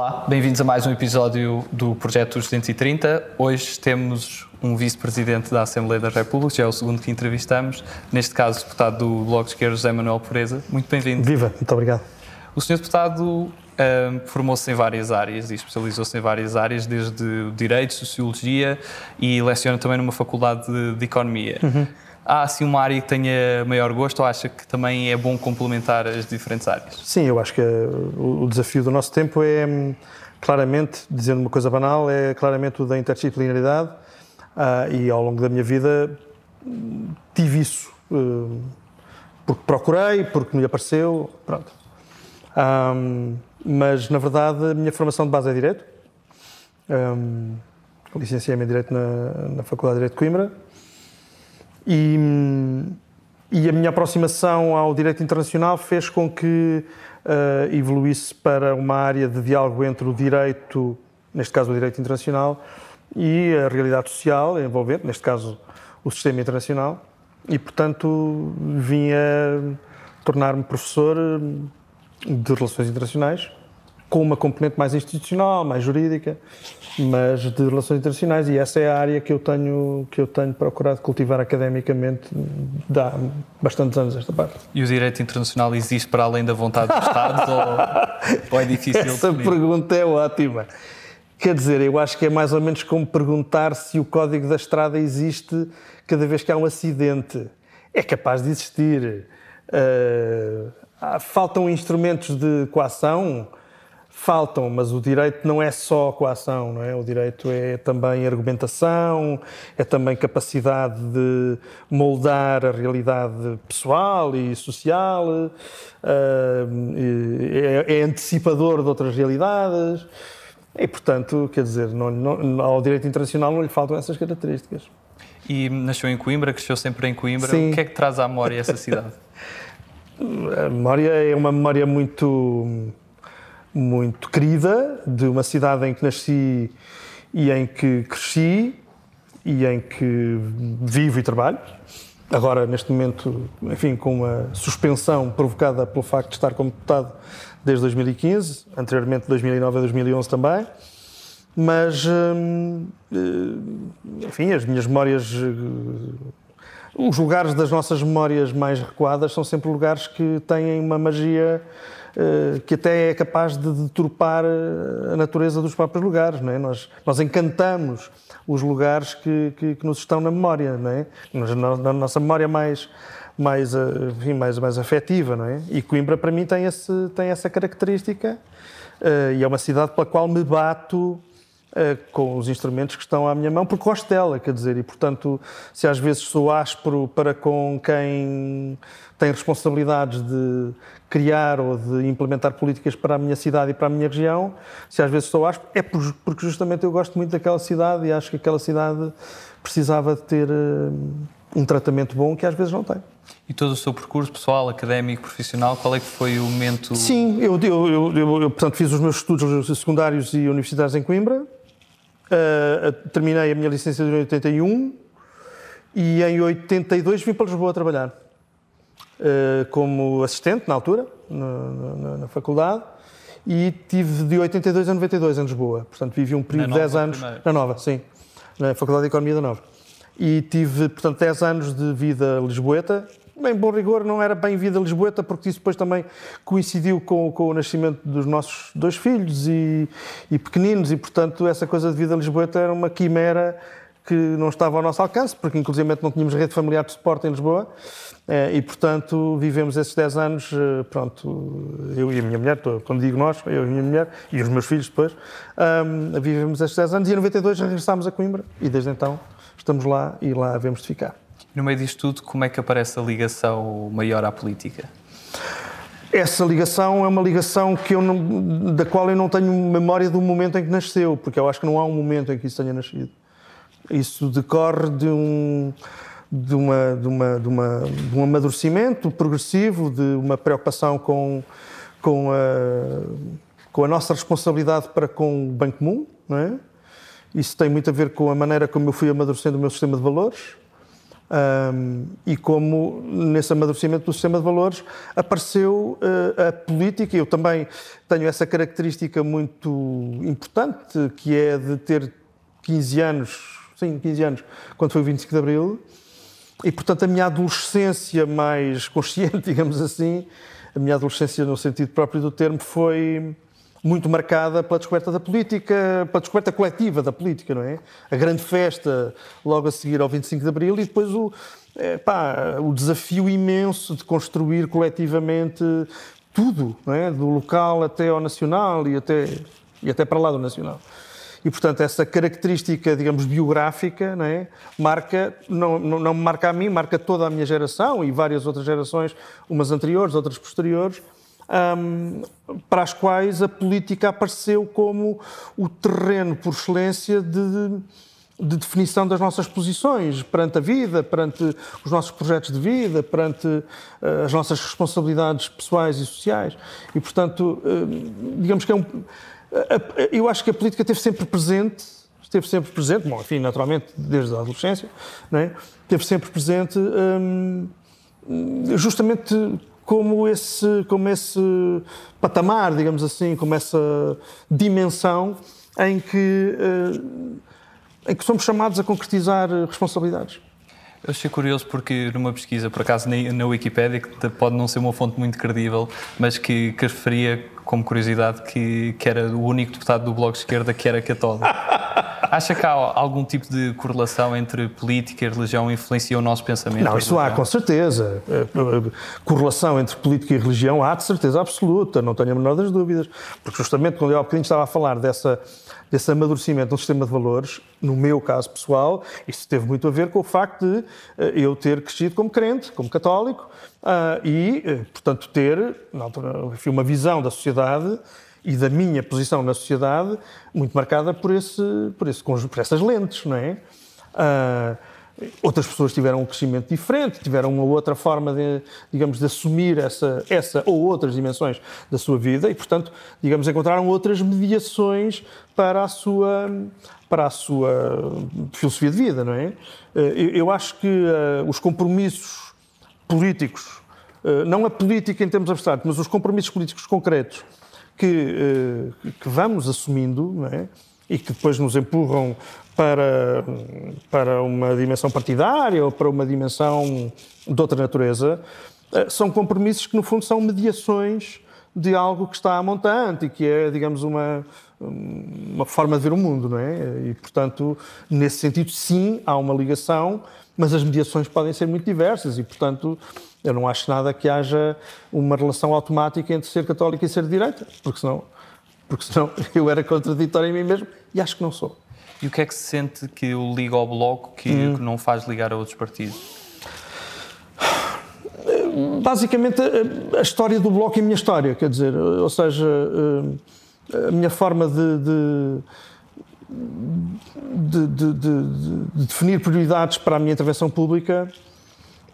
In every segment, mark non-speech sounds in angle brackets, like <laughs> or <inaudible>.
Olá, bem-vindos a mais um episódio do Projeto 230. Hoje temos um vice-presidente da Assembleia da República, já é o segundo que entrevistamos, neste caso, o deputado do Bloco de Esquerda, José Manuel Pureza. Muito bem-vindo. Viva, muito obrigado. O senhor deputado um, formou-se em várias áreas e especializou-se em várias áreas, desde Direito, Sociologia e leciona também numa faculdade de, de Economia. Uhum. Há assim uma área que tenha maior gosto ou acha que também é bom complementar as diferentes áreas? Sim, eu acho que o desafio do nosso tempo é hum, claramente, dizendo uma coisa banal, é claramente o da interdisciplinaridade uh, e ao longo da minha vida tive isso. Uh, porque procurei, porque me apareceu, pronto. Um, mas, na verdade, a minha formação de base é Direito. Um, Licenciei-me em Direito na, na Faculdade de Direito de Coimbra. E, e, a minha aproximação ao Direito Internacional fez com que uh, evoluísse para uma área de diálogo entre o direito, neste caso o Direito Internacional, e a realidade social envolvente, neste caso o sistema internacional. E, portanto, vim a tornar-me professor de Relações Internacionais, com uma componente mais institucional, mais jurídica, mas de relações internacionais e essa é a área que eu tenho que eu tenho procurado cultivar academicamente há bastantes anos esta parte. E o direito internacional existe para além da vontade dos Estados <laughs> ou, ou, é difícil? Essa definir? pergunta é ótima. Quer dizer, eu acho que é mais ou menos como perguntar se o código da estrada existe cada vez que há um acidente. É capaz de existir. Uh, faltam instrumentos de coação? Faltam, mas o direito não é só coação, não é? O direito é também argumentação, é também capacidade de moldar a realidade pessoal e social, eh, é, antecipador de outras realidades. E, portanto, quer dizer, não, não, ao direito internacional não lhe faltam essas características. E nasceu em Coimbra, cresceu sempre em Coimbra. Sim. O que é que traz à memória essa cidade? <laughs> a memória é uma memória muito, muito querida de uma cidade em que nasci e em que cresci e em que vivo e trabalho. Agora, neste momento, enfim, com uma suspensão provocada pelo facto de estar como deputado desde 2015, anteriormente de 2009 a 2011 também. Mas, hum, eh, enfim, as minhas memórias os lugares das nossas memórias mais recuadas são sempre lugares que têm uma magia que até é capaz de deturpar eh, a natureza dos próprios lugares. Não é? nós, nós encantamos os lugares que, que, que nos estão na memória, não é? na, na nossa memória mais, mais, eh, enfim, mais, mais afetiva. Não é? E Coimbra, para mim, tem, esse, tem essa característica uh, e é uma cidade pela qual me bato eh, com os instrumentos que estão à minha mão, porque gosto dela, quer dizer, e portanto, se às vezes sou áspero para com quem tem responsabilidades de criar ou de implementar políticas para a minha cidade e para a minha região, se às vezes sou áspero, é porque justamente eu gosto muito daquela cidade e acho que aquela cidade precisava de ter eh, um tratamento bom que às vezes não tem. E todo o seu percurso pessoal, académico, profissional, qual é que foi o momento? Sim, eu, eu, eu, eu portanto, fiz os meus estudos secundários e universitários em Coimbra, Uh, terminei a minha licenciatura em 81 e em 82 vim para Lisboa trabalhar uh, como assistente na altura, na, na, na, faculdade, e tive de 82 a 92 em Lisboa. Portanto, vivi um período de 10 anos primeiro. na Nova, sim, na Faculdade de Economia da Nova. E tive, portanto, 10 anos de vida lisboeta bem, bom rigor, não era bem vida lisboeta, porque isso depois também coincidiu com, com o nascimento dos nossos dois filhos e, e, pequeninos, e portanto essa coisa de vida lisboeta era uma quimera que não estava ao nosso alcance, porque inclusive não tínhamos rede familiar de suporte em Lisboa, eh, e portanto vivemos esses 10 anos, eh, pronto, eu e a minha mulher, quando digo nós, eu e a minha mulher, e os meus filhos depois, vivemos esses 10 anos, e em 92 regressámos a Coimbra, e desde então estamos lá e lá havemos de ficar. No meio disto tudo, como é que aparece a ligação maior à política? Essa ligação é uma ligação que eu não, da qual eu não tenho memória do momento em que nasceu, porque eu acho que não há um momento em que isso tenha nascido. Isso decorre de um, de, uma, de, uma, de, uma, de um amadurecimento progressivo, de uma preocupação com, com, a, com a nossa responsabilidade para com o bem comum. Não é? Isso tem muito a ver com a maneira como eu fui amadurecendo o meu sistema de valores Um, e como nesse amadurecimento do sistema de valores apareceu uh, a política. Eu também tenho essa característica muito importante, que é de ter 15 anos, sim, 15 anos, quando foi o 25 de Abril, e portanto a minha adolescência mais consciente, <laughs> digamos assim, a minha adolescência no sentido próprio do termo, foi muito marcada pela descoberta da política, pela descoberta coletiva da política, não é? A grande festa logo a seguir ao 25 de Abril e depois o, é, pá, o desafio imenso de construir coletivamente tudo, não é? Do local até ao nacional e até, e até para lá do nacional. E, portanto, essa característica, digamos, biográfica, não é? marca, não, não, não marca a mim, marca toda a minha geração e várias outras gerações, umas anteriores, outras posteriores, um, para as quais a política apareceu como o terreno por excelência de, de definição das nossas posições perante a vida, perante os nossos projetos de vida, perante uh, as nossas responsabilidades pessoais e sociais. E, portanto, uh, digamos que é um. Eu acho que a política esteve sempre presente, esteve sempre presente, bom, enfim, naturalmente, desde a adolescência, não é? esteve sempre presente. Justamente como esse, como esse patamar, digamos assim, como essa dimensão em que, eh, em que somos chamados a concretizar responsabilidades. Eu achei curioso porque numa pesquisa, por acaso na Wikipédia, que pode não ser uma fonte muito credível, mas que, que referia como curiosidade que, que era o único deputado do Bloco de Esquerda que era católico. <laughs> <laughs> Acha que há algum tipo de correlação entre política e religião influencia o nosso pensamento? Não, isso há, com certeza. Eh, eh, correlação entre política e religião há de certeza absoluta, não tenho a menor das dúvidas. Porque justamente quando eu há bocadinho estava a falar dessa, desse amadurecimento do sistema de valores, no meu caso pessoal, isso teve muito a ver com o facto de eh, eu ter crescido como crente, como católico, e, portanto, ter enfim, uma visão da sociedade e da minha posição na sociedade muito marcada por, esse, por, esse, por essas lentes, não é? Uh, outras pessoas tiveram um crescimento diferente, tiveram uma outra forma de, digamos, de assumir essa, essa ou outras dimensões da sua vida e, portanto, digamos, encontraram outras mediações para a sua, para a sua filosofia de vida, não é? Uh, eu, eu acho que uh, os compromissos políticos, não a política em termos abstratos, mas os compromissos políticos concretos que, eh, que vamos assumindo é? e que depois nos empurram para, para uma dimensão partidária ou para uma dimensão de outra natureza, eh, são compromissos que, no fundo, são mediações de algo que está a montante e que é, digamos, uma, uma forma de ver o mundo, não é? E, portanto, nesse sentido, sim, há uma ligação, mas as mediações podem ser muito diversas e, portanto, eu não acho nada que haja uma relação automática entre ser católico e ser de direita, porque senão, porque senão <laughs> eu era contraditório em mim mesmo e acho que não sou. E o que é que se sente que o liga ao Bloco que, hum. que não faz ligar a outros partidos? Basicamente, a, história do Bloco é a minha história, quer dizer, ou seja, eh, a minha forma de, de, de, de definir prioridades para a minha intervenção pública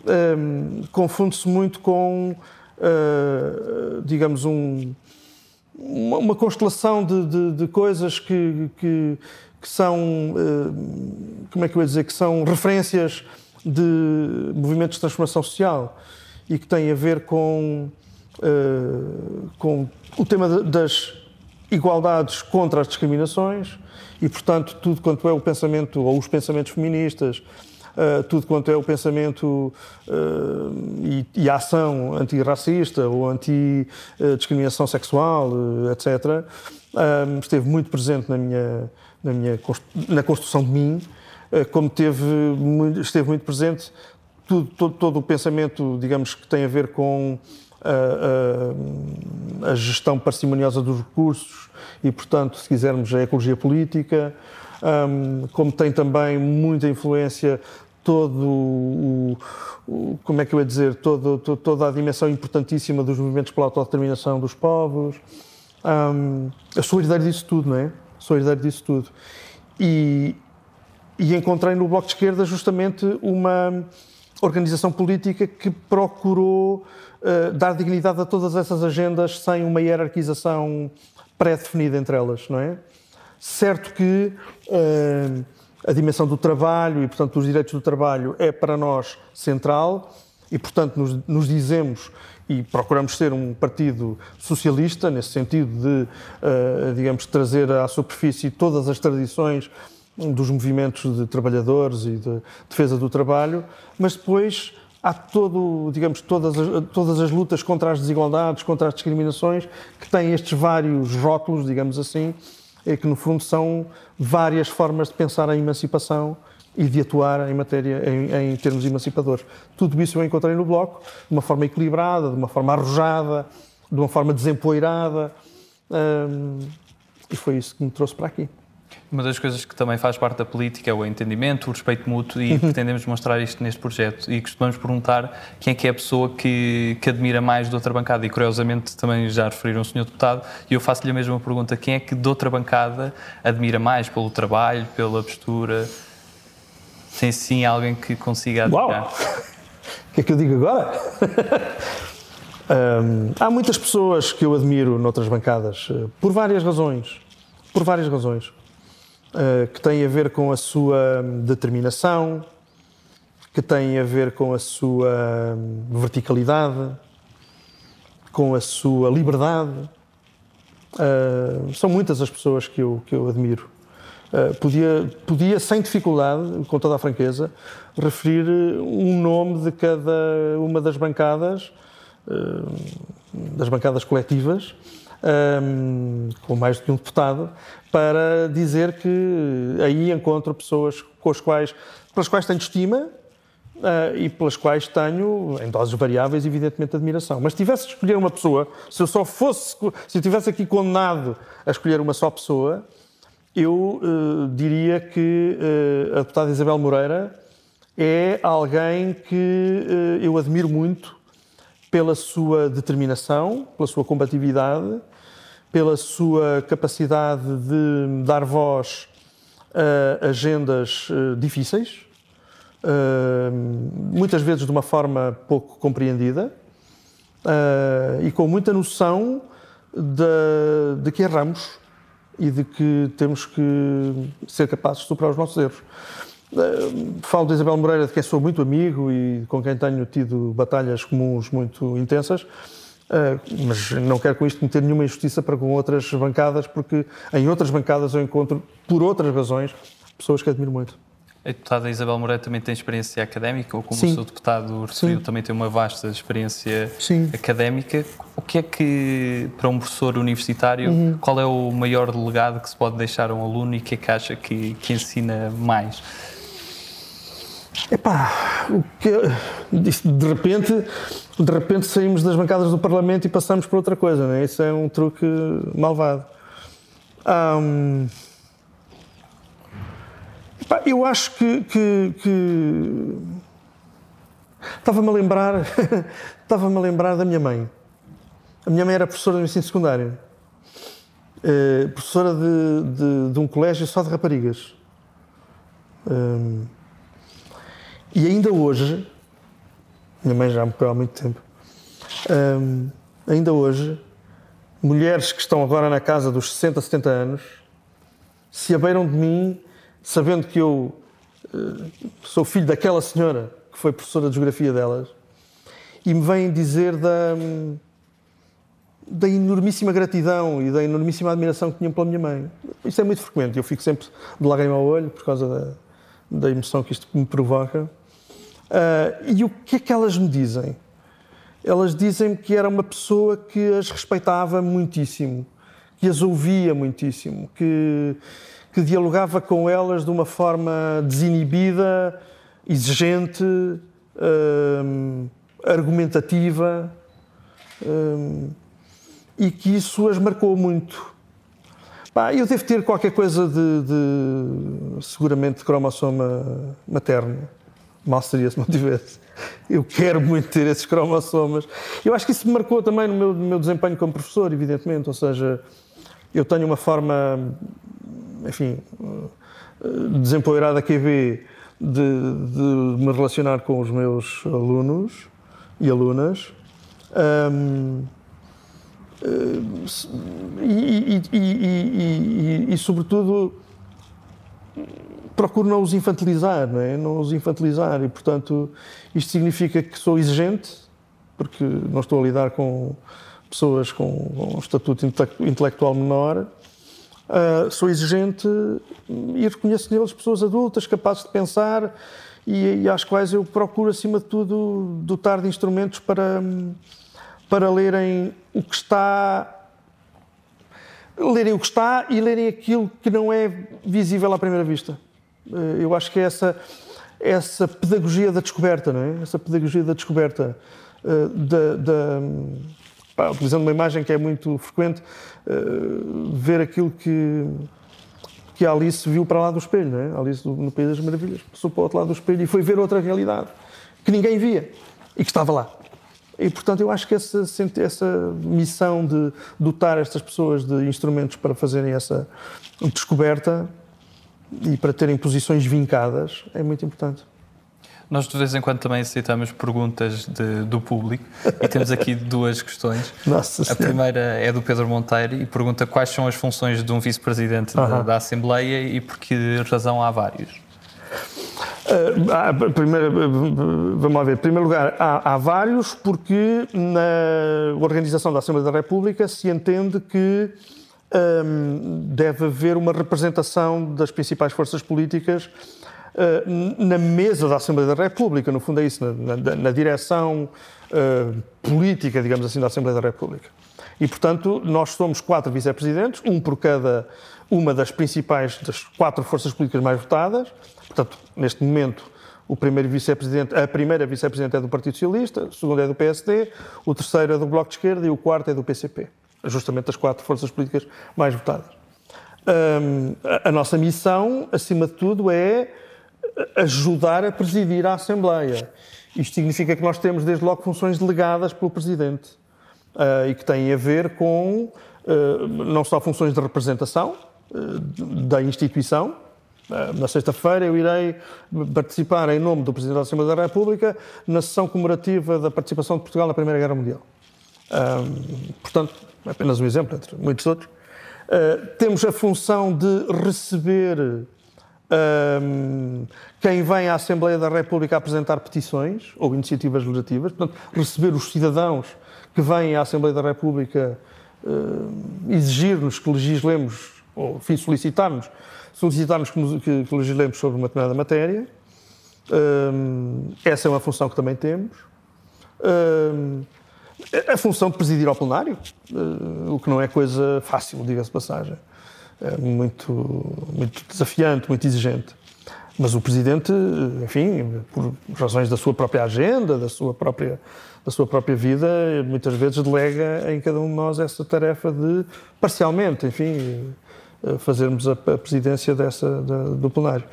um, confunde-se muito com, uh, digamos, um, uma, uma, constelação de, de, de coisas que, que, que são, uh, como é que eu ia dizer, que são referências de movimentos de transformação social e que têm a ver com, uh, com o tema das igualdades contra as discriminações e, portanto, tudo quanto é o pensamento ou os pensamentos feministas, uh, tudo quanto é o pensamento uh, e, e, a ação antirracista ou anti-discriminação sexual, uh, etc., esteve muito presente na minha, na minha na construção de mim, como teve, esteve muito presente tudo, todo, todo o pensamento, digamos, que tem a ver com a, a, a, gestão parcimoniosa dos recursos e, portanto, se quisermos, a ecologia política, um, como tem também muita influência todo o, o, como é que eu ia dizer, todo, todo, toda a dimensão importantíssima dos movimentos pela autodeterminação dos povos. Um, sou herdeiro disso tudo, não é? Sou herdeiro disso tudo. E, e encontrei no Bloco de Esquerda justamente uma organização política que procurou uh, dar dignidade a todas essas agendas sem uma hierarquização pré-definida entre elas, não é? Certo que uh, a dimensão do trabalho e, portanto, dos direitos do trabalho é para nós central e, portanto, nos, nos dizemos e procuramos ser um partido socialista, nesse sentido de, uh, digamos, trazer à superfície todas as tradições dos movimentos de trabalhadores e de defesa do trabalho, mas depois há todo, digamos, todas as, todas as lutas contra as desigualdades, contra as discriminações, que têm estes vários rótulos, digamos assim, e que no fundo são várias formas de pensar a emancipação e de atuar em matéria, em, em, termos emancipadores. Tudo isso eu encontrei no Bloco, de uma forma equilibrada, de uma forma arrojada, de uma forma desempoeirada, hum, e foi isso que me trouxe para aqui. Uma das coisas que também faz parte da política é o entendimento, o respeito mútuo e <laughs> pretendemos mostrar isto neste projeto. E costumamos perguntar quem é que é a pessoa que, que admira mais de outra bancada. E curiosamente também já referiram o Sr. Deputado e eu faço-lhe a mesma pergunta: quem é que de outra bancada admira mais pelo trabalho, pela postura? Tem sim alguém que consiga admirar? Uau! <laughs> O que é que eu digo agora? <laughs> há muitas pessoas que eu admiro noutras bancadas, eh, por várias razões. Por várias razões. Eh, que têm a ver com a sua determinação, que têm a ver com a sua verticalidade, com a sua liberdade. Uh, são muitas as pessoas que eu, que eu admiro. Uh, podia, podia, sem dificuldade, com toda a franqueza, referir um nome de cada uma das bancadas, das bancadas coletivas, um, com mais do que um deputado, para dizer que aí encontro pessoas com as quais, pelas quais tenho estima uh, e pelas quais tenho, em doses variáveis, evidentemente, admiração. Mas se tivesse de escolher uma pessoa, se eu só fosse, se eu tivesse aqui condenado a escolher uma só pessoa, eu uh, diria que uh, a deputada Isabel Moreira é alguém que eu admiro muito pela sua determinação, pela sua combatividade pela sua capacidade de dar voz a agendas eh, difíceis, eh, muitas vezes de uma forma pouco compreendida eh, e com muita noção de, de que erramos e de que temos que ser capazes de superar os nossos erros. Falo de Isabel Moreira, de quem sou muito amigo e com quem tenho tido batalhas comuns muito intensas. Uh, mas não quero com isto cometer nenhuma injustiça para com outras bancadas, porque em outras bancadas eu encontro, por outras razões, pessoas que admiro muito. A deputada Isabel Moreira também tem experiência académica, ou como Sim. o seu deputado referiu, Sim. também tem uma vasta experiência Sim. académica. O que é que, para um professor universitário, uhum. qual é o maior legado que se pode deixar a um aluno e o que é que acha que, que ensina mais? Epá, de repente, de repente saímos das bancadas do Parlamento e passamos para outra coisa, né? Isso é um truque malvado. Epá, eu acho que, que, que... estava-me a lembrar, <laughs> estava-me a lembrar da minha mãe. A minha mãe era professora de ensino secundário, eh, professora de, de, de, um colégio só de raparigas. Um, e ainda hoje, minha mãe já morreu há muito tempo, um, ainda hoje, mulheres que estão agora na casa dos 60, 70 anos se abeiram de mim sabendo que eu uh, sou filho daquela senhora que foi professora de geografia delas e me vêm dizer da, da enormíssima gratidão e da enormíssima admiração que tinham pela minha mãe. Isso é muito frequente, eu fico sempre de lágrima ao olho por causa da, da emoção que isto me provoca. Uh, e o que é que elas me dizem? Elas dizem-me que era uma pessoa que as respeitava muitíssimo, que as ouvia muitíssimo, que, que dialogava com elas de uma forma desinibida, exigente, uh, argumentativa, uh, e que isso as marcou muito. Eu devo ter qualquer coisa de, de seguramente, de cromossoma materno mal seria se não tivesse. Eu quero muito ter esses cromossomas. Eu acho que isso me marcou também no meu, no meu desempenho como professor, evidentemente. Ou seja, eu tenho uma forma, enfim, desempoeirada QB de, de me relacionar com os meus alunos e alunas. Um, e, e, e, e, sobretudo, procuro não os infantilizar, não é? Não os infantilizar e, portanto, isto significa que sou exigente, porque não estou a lidar com pessoas com um estatuto intelectual menor. Uh, sou exigente e reconheço neles pessoas adultas capazes de pensar e, e às quais eu procuro, acima de tudo, dotar de instrumentos para, para lerem o que está lerem o que está e lerem aquilo que não é visível à primeira vista. Eh, eu acho que é essa, essa pedagogia da descoberta, não é? Essa pedagogia da descoberta, eh, da, da pá, utilizando uma imagem que é muito frequente, eh, ver aquilo que, que a Alice viu para lá do espelho, não é? Alice no País das Maravilhas passou para o outro lado do espelho e foi ver outra realidade que ninguém via e que estava lá. E, portanto, eu acho que essa, essa missão de dotar estas pessoas de instrumentos para fazerem essa descoberta e para terem posições vincadas é muito importante. Nós de vez em quando também aceitamos perguntas de, do público e temos aqui <laughs> duas questões. Nossa a primeira é do Pedro Monteiro e pergunta quais são as funções de um vice-presidente uh -huh. da, da, Assembleia e por que razão há vários. Uh, primeiro, vamos lá ver. Em primeiro lugar, há, há, vários porque na organização da Assembleia da República se entende que deve haver uma representação das principais forças políticas uh, na mesa da Assembleia da República. No fundo, é isso, na, na, na direção uh, política, digamos assim, da Assembleia da República. E, portanto, nós somos quatro vice-presidentes, um por cada uma das principais, das quatro forças políticas mais votadas. Portanto, neste momento, o primeiro vice-presidente, a primeira vice-presidente é do Partido Socialista, o segundo é do PSD, o terceiro é do Bloco de Esquerda e o quarto é do PCP. Justamente as quatro forças políticas mais votadas. Um, a, a nossa missão, acima de tudo, é ajudar a presidir a Assembleia. Isto significa que nós temos, desde logo, funções delegadas pelo Presidente uh, e que têm a ver com uh, não só funções de representação uh, da instituição. Na sexta-feira eu irei participar em nome do Presidente da Assembleia da República na sessão comemorativa da participação de Portugal na Primeira Guerra Mundial. portanto, é apenas um exemplo entre muitos outros. temos a função de receber um, quem vem à Assembleia da República apresentar petições ou iniciativas legislativas, portanto, receber os cidadãos que vêm à Assembleia da República uh, exigir-nos que legislemos, ou enfim, solicitar-nos, solicitar-nos que, que, que, legislemos sobre uma determinada matéria. Um, essa é uma função que também temos. Um, a função de presidir ao plenário, uh, o que não é coisa fácil, diga-se passagem. É muito, muito desafiante, muito exigente. Mas o Presidente, enfim, por razões da sua própria agenda, da sua própria, da sua própria vida, muitas vezes delega em cada um de nós essa tarefa de, parcialmente, enfim, fazermos a, presidência dessa, da, do plenário.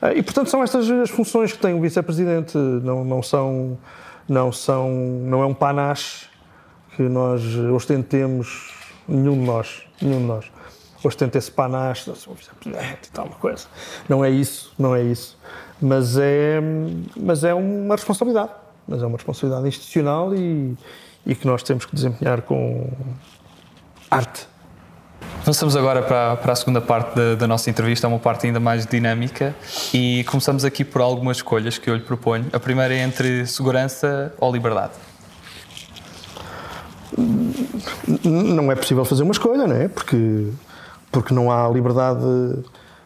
Ah, e, portanto, são estas as funções que tem o Vice-Presidente, não, não são, não são, não é um panache que nós ostentemos, nenhum de nós, nenhum de nós ostenta esse panache, tal, uma coisa. Não é isso, não é isso. Mas é, mas é uma responsabilidade. Mas é uma responsabilidade institucional e, e que nós temos que desempenhar com arte. Passamos agora para, para a segunda parte da, da, nossa entrevista, é uma parte ainda mais dinâmica e começamos aqui por algumas escolhas que eu lhe proponho. A primeira é entre segurança ou liberdade. Não é possível fazer uma escolha, não é? Porque porque não há liberdade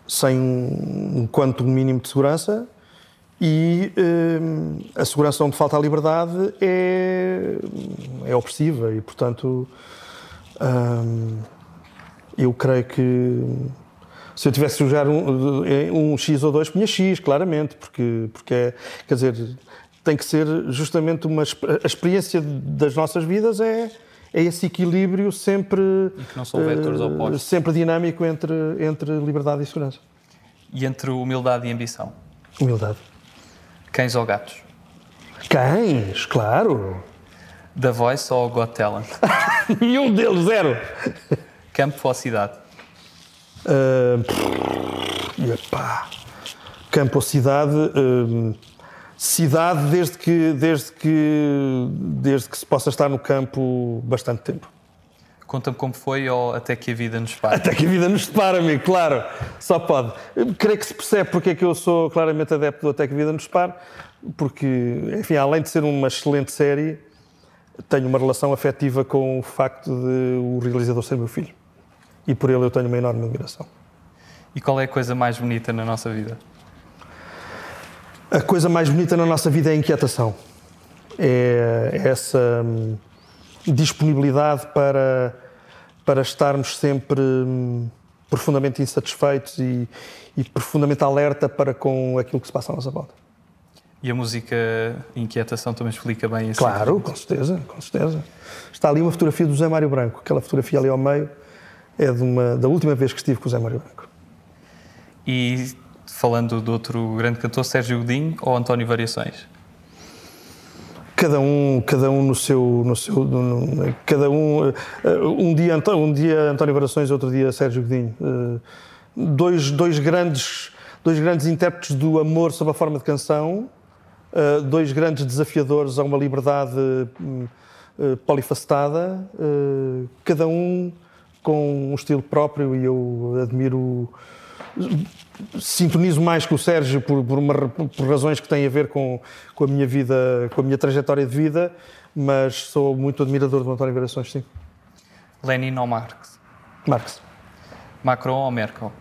sem um quanto mínimo de segurança e hum, a segurança onde falta a liberdade é, é opressiva e, portanto, hum, eu creio que se eu tivesse jogar um, um, X ou dois, punha X, claramente, porque, porque é, quer dizer, tem que ser justamente uma a experiência das nossas vidas é é esse equilíbrio sempre, uh, sempre dinâmico entre, entre liberdade e segurança. E entre humildade e ambição? Humildade. Cães ou gatos? Cães, claro. Da Voice ou Got Talent? <laughs> Nenhum deles, zero. Campo ou cidade? Uh, epá. Campo ou cidade? Uh, cidade desde que, desde, que, desde que se possa estar no campo bastante tempo. Conta-me como foi ou até que a vida nos para. Até que a vida nos separa, amigo, claro. Só pode. Eu creio que se percebe porque é que eu sou claramente adepto do Até que a vida nos separa, porque, enfim, além de ser uma excelente série, tenho uma relação afetiva com o facto de o realizador ser meu filho. E por ele eu tenho uma enorme admiração. E qual é a coisa mais bonita na nossa vida? A coisa mais bonita na nossa vida é a inquietação. É essa hum, disponibilidade para, para estarmos sempre hum, profundamente insatisfeitos e, e profundamente alerta para com aquilo que se passa à nossa volta. E a música Inquietação também explica bem isso. Claro, com certeza, com certeza. Está ali uma fotografia do Zé Mário Branco. Aquela fotografia ali ao meio é uma, da última vez que estive com o Zé Mário Branco. E falando do outro grande cantor, Sérgio Godinho ou António Variações? Cada um, cada um no seu, no seu, no, cada um, uh, um dia, um dia António Variações, outro dia Sérgio Godinho. Uh, dois, dois grandes, dois grandes intérpretes do amor sob a forma de canção, uh, dois grandes desafiadores a uma liberdade polifacetada, cada um com um estilo próprio e eu admiro sintonizo mais com o Sérgio por, por, uma, por, razões que têm a ver com, com a minha vida, com a minha trajetória de vida, mas sou muito admirador do António Variações, sim. Lenin ou Marx? Marx. Macron ou Merkel?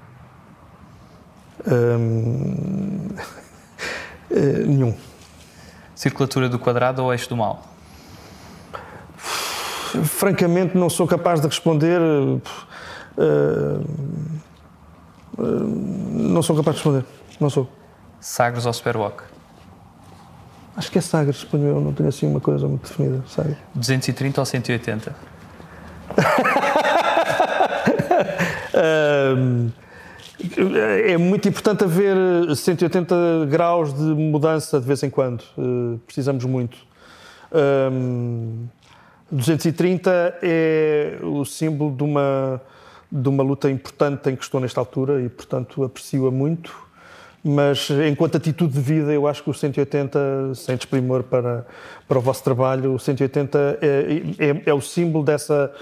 Hum... <laughs> nenhum. Circulatura do quadrado ou eixo do mal? Francamente, não sou capaz de responder. Uh, não sou capaz de responder. Não sou. Sagres ou Superwalk? Acho que é Sagres, eu não tenho assim uma coisa muito definida. Sagres. 230 ou 180? é muito importante haver 180 graus de mudança de vez em quando. Uh, precisamos muito. Um, 230 é o símbolo de uma de uma luta importante em que estou nesta altura e, portanto, aprecio-a muito. Mas, enquanto atitude de vida, eu acho que o 180, sem desprimor para, para o vosso trabalho, o 180 é, é, é, o símbolo dessa,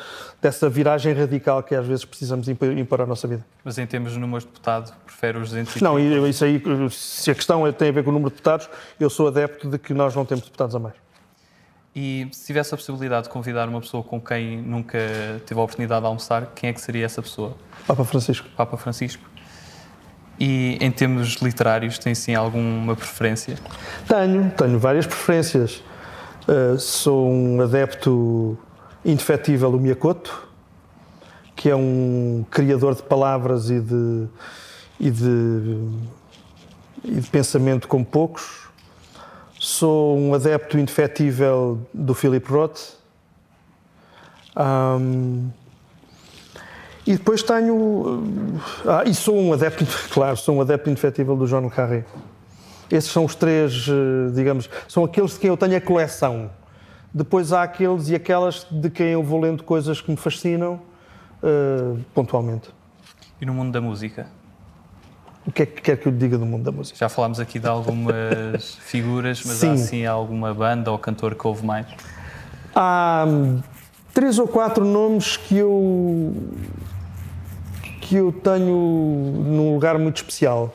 dessa viragem radical que às vezes precisamos impor à nossa vida. Mas em termos de número de deputado, prefere os 230? Não, isso aí, se a questão tem a ver com o número de deputados, eu sou adepto de que nós não temos deputados a mais. E se tivesse a possibilidade de convidar uma pessoa com quem nunca teve a oportunidade de almoçar, quem é que seria essa pessoa? Papa Francisco. Papa Francisco. E em termos literários, tem sim alguma preferência? Tenho, tenho várias preferências. Uh, sou um adepto indefetível do Miyakoto, que é um criador de palavras e de, e de, e de pensamento como poucos. Sou um adepto indefetível do Philip Roth. Um, e depois tenho. Ah, e sou um adepto, <laughs> claro, sou um adepto indefetível do John Carré. Esses são os três, eh, digamos, são aqueles de quem eu tenho a coleção. Depois há aqueles e aquelas de quem eu vou lendo coisas que me fascinam uh, pontualmente. E no mundo da música? O que é que quer que eu diga do mundo da música? Já falámos aqui de algumas <laughs> figuras, mas Sim. há assim alguma banda ou cantor que houve mais? Há hum, três ou quatro nomes que eu que eu tenho num lugar muito especial.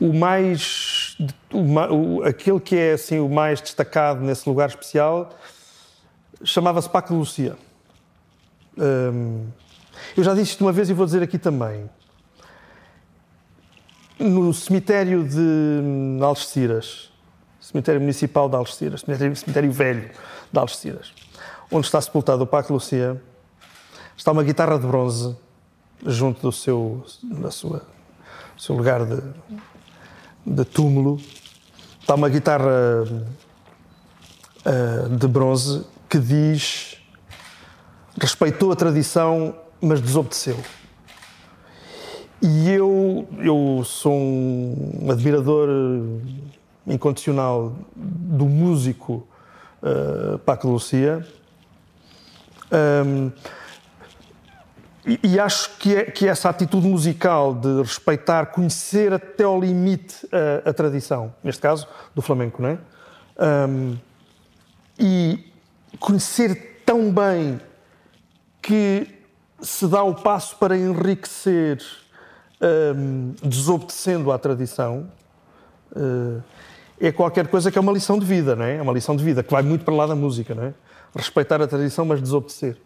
O mais o, aquele que é assim o mais destacado nesse lugar especial chamava-se Paco de Lucia. Hum, eu já disse isto uma vez e vou dizer aqui também no cemitério de Algeciras, cemitério municipal de Algeciras, cemitério, cemitério velho de Algeciras, onde está sepultado o Paco Lucia, está uma guitarra de bronze junto do seu, da sua, seu lugar de, de túmulo. Está uma guitarra uh, de bronze que diz respeitou a tradição, mas desobedeceu. E eu, eu sou um admirador incondicional do músico uh, Paco Lucia. Um, e, e, acho que, é, que essa atitude musical de respeitar, conhecer até ao limite a, a tradição, neste caso do flamenco, não é? Um, e conhecer tão bem que se dá o passo para enriquecer um, desobedecendo à tradição, uh, é qualquer coisa que é uma lição de vida, não é? É uma lição de vida que vai muito para lá da música, não é? Respeitar a tradição, mas desobedecer.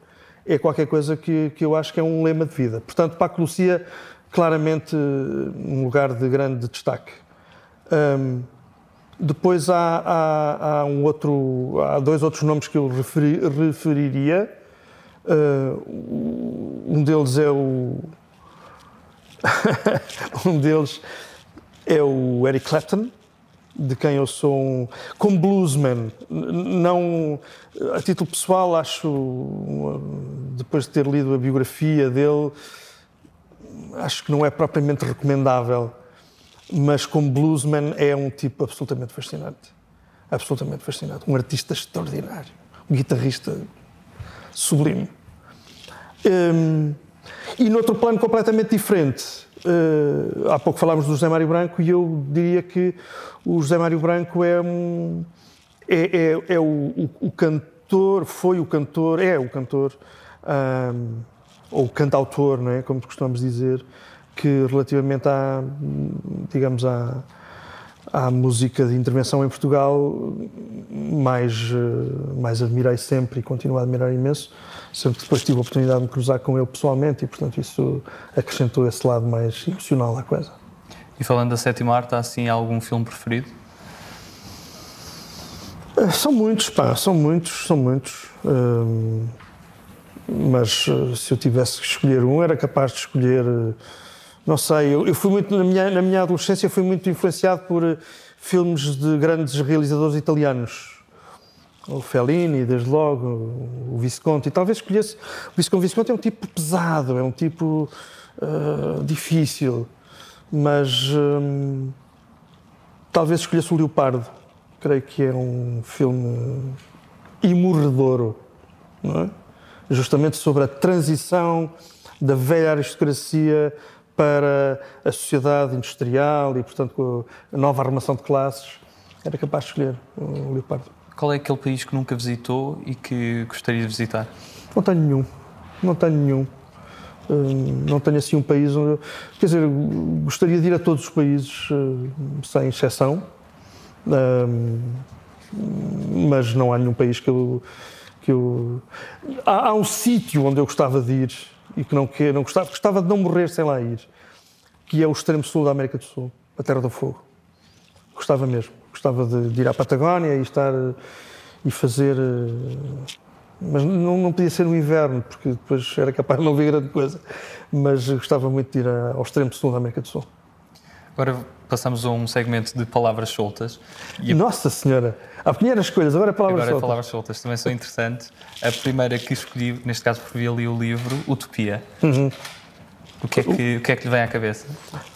É qualquer coisa que, que eu acho que é um lema de vida. Portanto, Paco Lucia, claramente um lugar de grande destaque. Um, depois há, há, há, um outro, há dois outros nomes que eu referi, referiria. Uh, um deles é o. <laughs> um deles é o Eric Clapton, de quem eu sou um. Como bluesman, não. A título pessoal, acho. Depois de ter lido a biografia dele, acho que não é propriamente recomendável. Mas como bluesman é um tipo absolutamente fascinante. Absolutamente fascinante. Um artista extraordinário. Um guitarrista sublime. Um, e noutro plano completamente diferente, uh, há pouco falámos do José Mário Branco e eu diria que o José Mário Branco é, um, é, é, é o, o, o, cantor, foi o cantor, é o cantor, um, ou cantautor, não é? como costumamos dizer, que relativamente à, digamos, à, à música de intervenção em Portugal, mais, eh, mais admirei sempre e continuo a admirar imenso, sempre que depois tive a oportunidade de me cruzar com ele pessoalmente e, portanto, isso acrescentou esse lado mais emocional à coisa. E falando da sétima arte, há assim algum filme preferido? Eh, são muitos, pá, são muitos, são muitos. Hum, mas eh, se eu tivesse que escolher um, era capaz de escolher não sei, eu, eu fui muito, na minha, na minha adolescência, fui muito influenciado por eh, filmes de grandes realizadores italianos. O Fellini, desde logo, o Visconti. Talvez escolhesse. O Visconti, Visconti é um tipo pesado, é um tipo uh, difícil, mas um, talvez escolhesse o Leopardo. Creio que é um filme imorredouro, não é? justamente sobre a transição da velha aristocracia para a sociedade industrial e, portanto, com a nova armação de classes, era capaz de escolher o leopardo. Qual é aquele país que nunca visitou e que gostaria de visitar? Não tenho nenhum. Não tenho nenhum. Hum, não tenho assim um país onde. Quer dizer, gostaria de ir a todos os países, hum, sem exceção, hum, mas não há nenhum país que eu. Que eu... Há, há um sítio onde eu gostava de ir e que não, que não gostava, gostava de não morrer sem lá ir, que é o extremo sul da América do Sul, a Terra do Fogo. Gostava mesmo. Gostava de, de ir à Patagónia e estar e fazer. Mas não, não podia ser no inverno, porque depois era capaz de não ver grande coisa. Mas gostava muito de ir ao extremo sul da América do Sul. Agora passamos a um segmento de palavras soltas. A... Nossa Senhora! Há primeiras coisas, agora é palavras agora soltas. Agora palavras soltas também são interessantes. A primeira que escolhi, neste caso porque ali o livro, Utopia. Uhum. O, que é que, o que é que lhe vem à cabeça?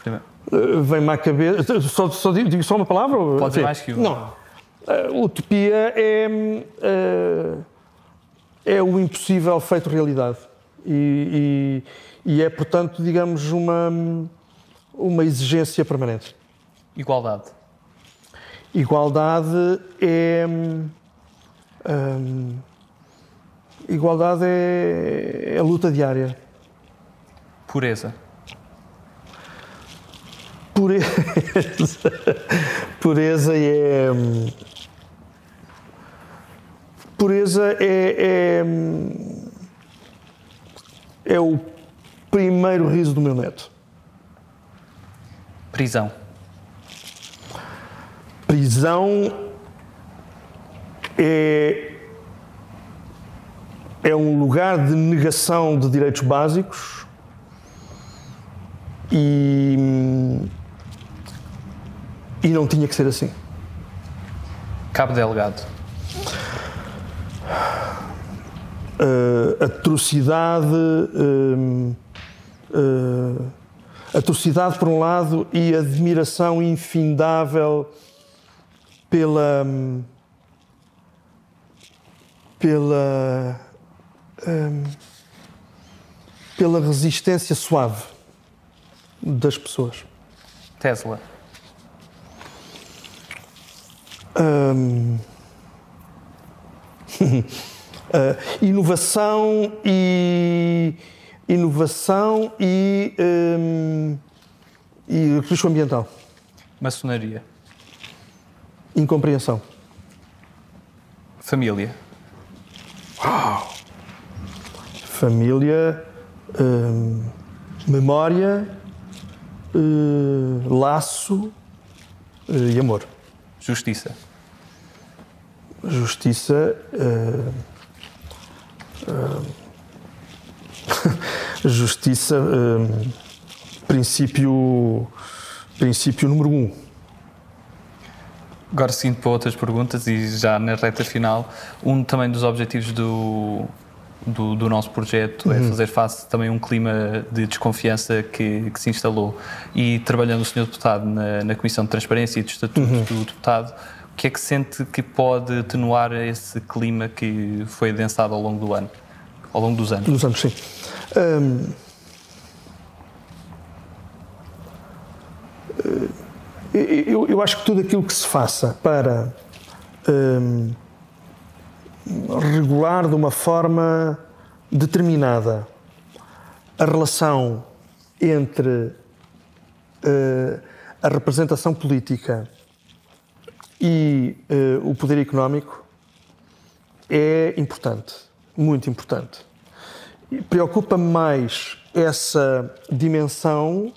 Uh, Vem-me à cabeça. Só, só digo, só uma palavra? Pode ser mais que uma. Não. Uh, utopia é. Uh, é o impossível feito realidade. E, e, e é, portanto, digamos, uma, uma exigência permanente. Igualdade. Igualdade é. Hum, igualdade é, é luta diária. Pureza. Pureza. Pureza é. Pureza é, é. É o primeiro riso do meu neto. Prisão. Prisão é, é um lugar de negação de direitos básicos e, e não tinha que ser assim. Cabo Delgado. Uh, atrocidade. Uh, uh, atrocidade por um lado e admiração infindável pela pela um, pela resistência suave das pessoas. Tesla. Um, Uh, <laughs> inovação e inovação e, um, e risco ambiental. Maçonaria. Incompreensão. Família. Uau! Família, hum, memória, hum, laço hum, e amor. Justiça. Justiça. <laughs> justiça. princípio. Princípio número um. Agora seguindo para outras perguntas e já na reta final, um também dos objetivos do, do, do nosso projeto é uhum. é fazer face também a um clima de desconfiança que, que, se instalou. E trabalhando o Sr. Deputado na, na Comissão de Transparência e de Estatuto uhum. do Deputado, o que é que sente que pode atenuar esse clima que foi adensado ao longo do ano? Ao longo dos anos? Dos anos, sim. Um... Eu, eu, acho que tudo aquilo que se faça para um, regular de uma forma determinada a relação entre uh, a representação política e uh, o poder económico é importante, muito importante. Preocupa-me mais essa dimensão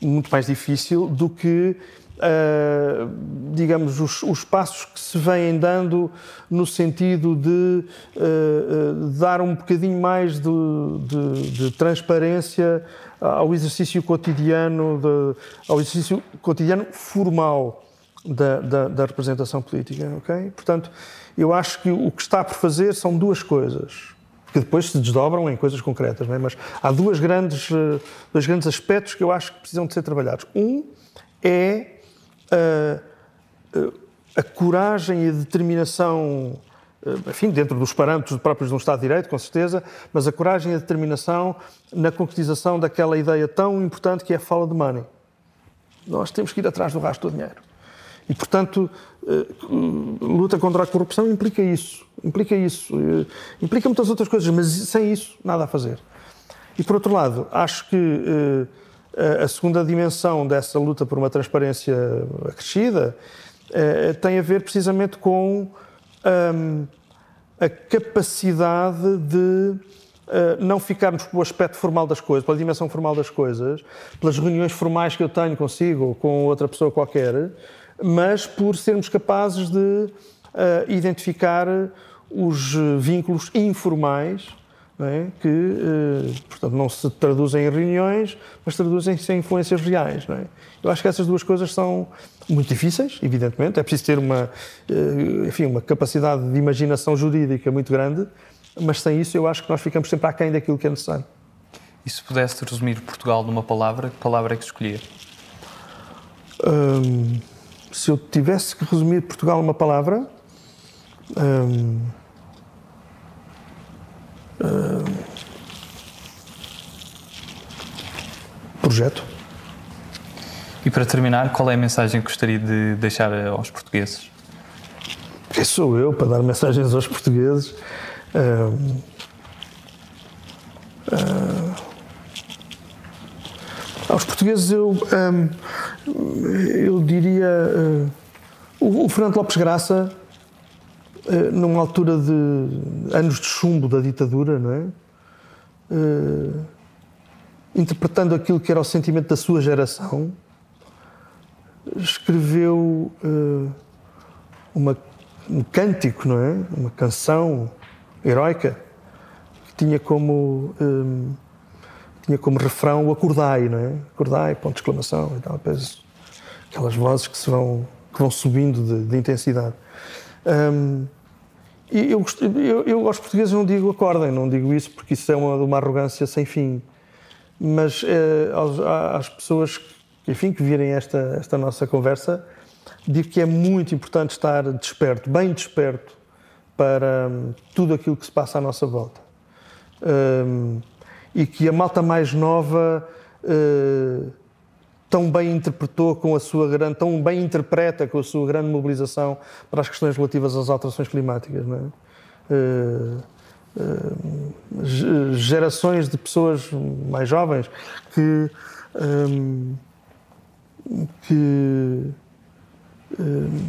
muito mais difícil do que, uh, digamos, os, os, passos que se vêm dando no sentido de uh, dar um bocadinho mais de, de, de transparência ao exercício cotidiano, ao exercício cotidiano formal da, da, da representação política, ok? Portanto, eu acho que o que está por fazer são duas coisas que depois se desdobram em coisas concretas, é? mas há duas grandes, dois grandes aspectos que eu acho que precisam de ser trabalhados. Um é a, eh, eh, a coragem e a determinação, enfim, dentro dos parâmetros próprios de um Estado de Direito, com certeza, mas a coragem e a determinação na concretização daquela ideia tão importante que é a fala de money. Nós temos que ir atrás do rastro do dinheiro. E, portanto, eh, luta contra a corrupção implica isso. Implica isso. Eh, implica muitas outras coisas, mas sem isso, nada a fazer. E, por outro lado, acho que eh, a segunda dimensão dessa luta por uma transparência acrescida tem a ver precisamente com ehm, a capacidade de não ficarmos pelo aspecto formal das coisas, pela dimensão formal das coisas, pelas reuniões formais que eu tenho consigo ou com outra pessoa qualquer, mas por sermos capazes de identificar os vínculos informais é? que, uh, portanto, não se traduzem em reuniões, mas traduzem-se em influências reais. É? Eu acho que essas duas coisas são muito difíceis, evidentemente. É preciso ter uma, uh, enfim, uma capacidade de imaginação jurídica muito grande, mas sem isso eu acho que nós ficamos sempre aquém daquilo que é necessário. E se pudesse resumir Portugal numa palavra, que palavra é que escolhia? Um se eu tivesse que resumir Portugal numa palavra, hum, hum, projeto. E para terminar, qual é a mensagem que gostaria de deixar aos portugueses? Quem sou eu para dar mensagens aos portugueses? Hum, hum aos portugueses eu, hum, eu diria uh, o, Fernando Lopes Graça uh, numa altura de anos de chumbo da ditadura, não é? Uh, interpretando aquilo que era o sentimento da sua geração, escreveu uma, um cântico, não é? Uma canção heroica que tinha como um, tinha como refrão o acordai, não é? Acordai, ponto de exclamação e tal. Aquelas vozes que, se vão, que vão subindo de, de intensidade. Um, eu, eu, eu, aos portugueses não digo acordem, não digo isso porque isso é uma, uma arrogância sem fim. Mas eh, aos, às pessoas que, enfim, que virem esta, esta nossa conversa, digo que é muito importante estar desperto, bem desperto, para um, tudo aquilo que se passa à nossa volta. Um, e que a malta mais nova uh, tão bem interpretou com a sua grande, tão bem interpreta com a sua grande mobilização para as questões relativas às alterações climáticas. Não é? uh, uh, gerações de pessoas mais jovens que, um, que um,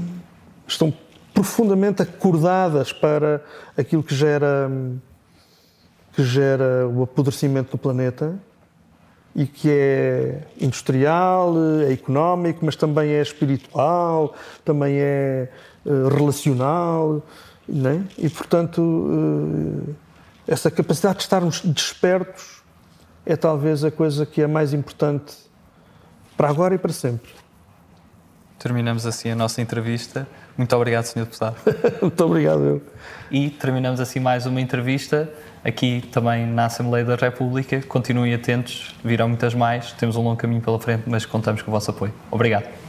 estão profundamente acordadas para aquilo que gera, que gera o apodrecimento do planeta e que é industrial, é económico, mas também é espiritual, também é uh, relacional, né? e portanto uh, essa capacidade de estarmos despertos é talvez a coisa que é mais importante para agora e para sempre. Terminamos assim a nossa entrevista. Muito obrigado, Sr. Deputado. <laughs> Muito obrigado. Eu. E terminamos assim mais uma entrevista aqui também na Assembleia da República. Continuem atentos, virão muitas mais. Temos um longo caminho pela frente, mas contamos com o vosso apoio. Obrigado.